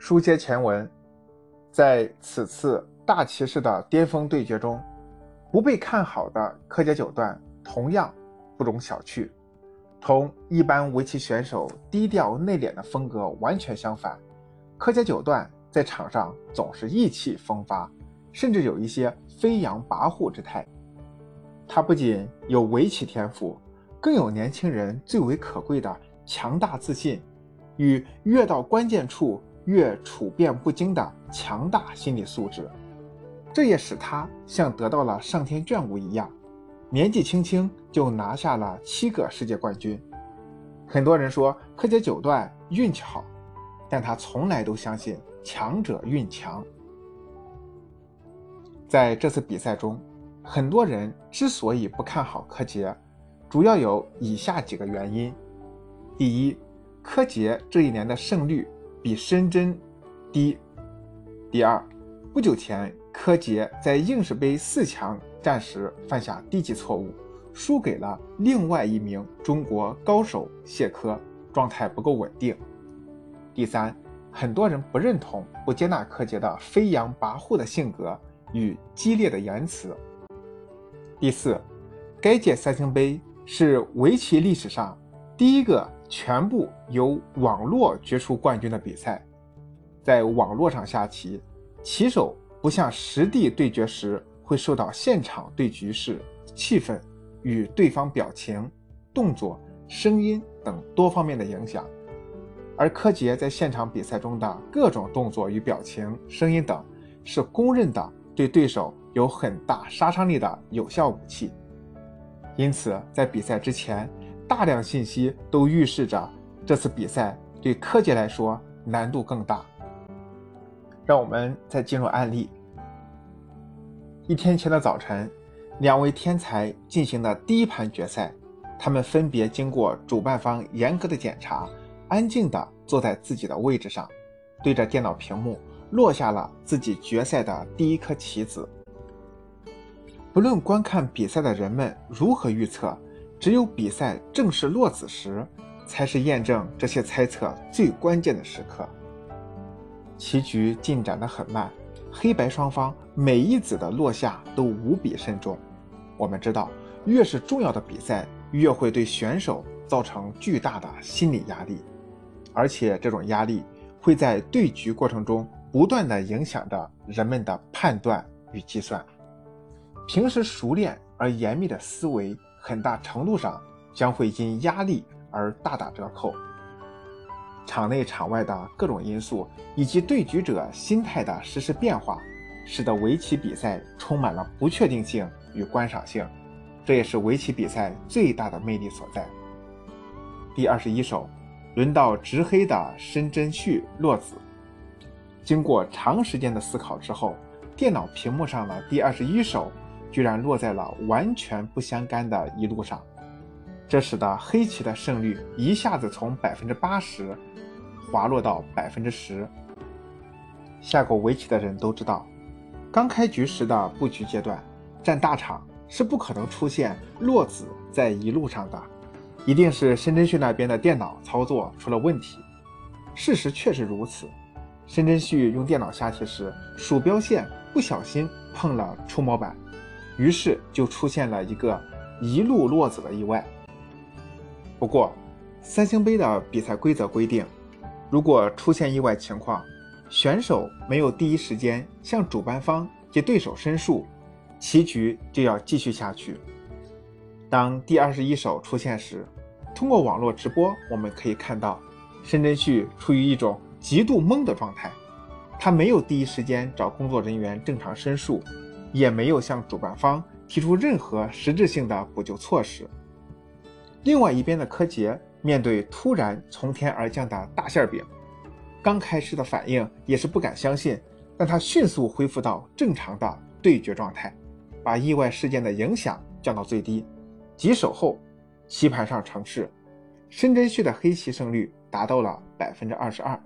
书接前文，在此次大骑士的巅峰对决中，不被看好的柯洁九段同样不容小觑。同一般围棋选手低调内敛的风格完全相反，柯洁九段在场上总是意气风发，甚至有一些飞扬跋扈之态。他不仅有围棋天赋，更有年轻人最为可贵的强大自信，与越到关键处。越处变不惊的强大心理素质，这也使他像得到了上天眷顾一样，年纪轻轻就拿下了七个世界冠军。很多人说柯洁九段运气好，但他从来都相信强者运强。在这次比赛中，很多人之所以不看好柯洁，主要有以下几个原因：第一，柯洁这一年的胜率。比申真低。第二，不久前柯洁在应氏杯四强战时犯下低级错误，输给了另外一名中国高手谢科，状态不够稳定。第三，很多人不认同、不接纳柯洁的飞扬跋扈的性格与激烈的言辞。第四，该届三星杯是围棋历史上第一个。全部由网络决出冠军的比赛，在网络上下棋，棋手不像实地对决时会受到现场对局势、气氛与对方表情、动作、声音等多方面的影响，而柯洁在现场比赛中的各种动作与表情、声音等，是公认的对对手有很大杀伤力的有效武器。因此，在比赛之前。大量信息都预示着这次比赛对柯洁来说难度更大。让我们再进入案例。一天前的早晨，两位天才进行的第一盘决赛，他们分别经过主办方严格的检查，安静地坐在自己的位置上，对着电脑屏幕落下了自己决赛的第一颗棋子。不论观看比赛的人们如何预测。只有比赛正式落子时，才是验证这些猜测最关键的时刻。棋局进展得很慢，黑白双方每一子的落下都无比慎重。我们知道，越是重要的比赛，越会对选手造成巨大的心理压力，而且这种压力会在对局过程中不断地影响着人们的判断与计算。平时熟练而严密的思维。很大程度上将会因压力而大打折扣。场内场外的各种因素以及对局者心态的实时变化，使得围棋比赛充满了不确定性与观赏性，这也是围棋比赛最大的魅力所在。第二十一手，轮到执黑的申真谞落子。经过长时间的思考之后，电脑屏幕上的第二十一手。居然落在了完全不相干的一路上，这使得黑棋的胜率一下子从百分之八十滑落到百分之十。下过围棋的人都知道，刚开局时的布局阶段，占大场是不可能出现落子在一路上的，一定是申真谞那边的电脑操作出了问题。事实确实如此，申真谞用电脑下棋时，鼠标线不小心碰了触摸板。于是就出现了一个一路落子的意外。不过，三星杯的比赛规则规定，如果出现意外情况，选手没有第一时间向主办方及对手申诉，棋局就要继续下去。当第二十一手出现时，通过网络直播，我们可以看到申真谞处于一种极度懵的状态，他没有第一时间找工作人员正常申诉。也没有向主办方提出任何实质性的补救措施。另外一边的柯洁面对突然从天而降的大馅饼，刚开始的反应也是不敢相信，但他迅速恢复到正常的对决状态，把意外事件的影响降到最低。几手后，棋盘上城市，申真谞的黑棋胜率达到了百分之二十二。